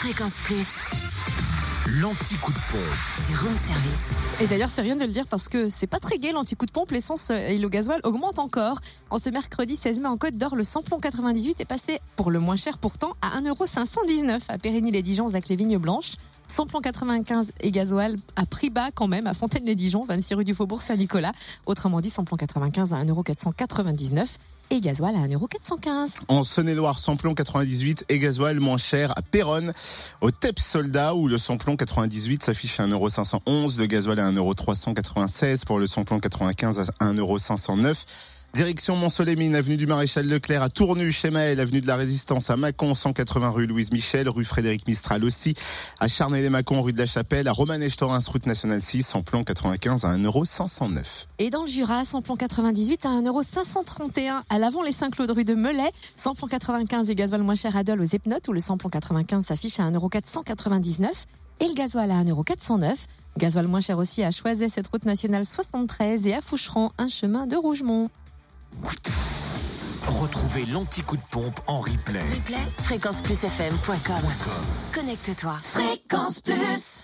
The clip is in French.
Fréquence Plus, L'anti-coup de pompe. du room service. Et d'ailleurs, c'est rien de le dire parce que c'est pas très gai l'anti-coup de pompe. L'essence et le gasoil augmentent encore. En ce mercredi 16 mai en Côte d'Or, le samplon 98 est passé pour le moins cher pourtant à 1,519€ à Périgny-les-Dijon, Zac les Vignes Blanches. Samplon 95 et gasoil à prix bas quand même à Fontaine-les-Dijon, 26 rue du Faubourg Saint-Nicolas. Autrement dit, samplon 95 à 1,499€ et gasoil à 1,415€. En Saône-et-Loire, samplon 98 et gasoil moins cher à Péronne. Au TEP Soldat, où le samplon 98 s'affiche à 1,511€, le gasoil à 1,396€ pour le samplon 95 à 1,509€. Direction Mont-Solémine, avenue du Maréchal Leclerc à Tournu, chez Maël, avenue de la Résistance à Mâcon, 180 rue Louise Michel, rue Frédéric Mistral aussi, à Charnay-les-Mâcon, rue de la Chapelle, à Romanèche-Torins, route nationale 6, samplon 95 à 1,509€. Et dans le Jura, samplon 98 à 1,531€ à l'avant les Saint-Claude rue de Melay. Samplon 95 et gasoil moins cher à Dole aux Epnotes où le samplon 95 s'affiche à 1,499€ et le gasoil à 1,409€. Gasoil moins cher aussi à Choiset, cette route nationale 73 et à Foucheron, un chemin de Rougemont. Retrouvez l'anti-coup de pompe en replay. Replay, fréquenceplusfm.com. Connecte-toi. Fréquence Plus.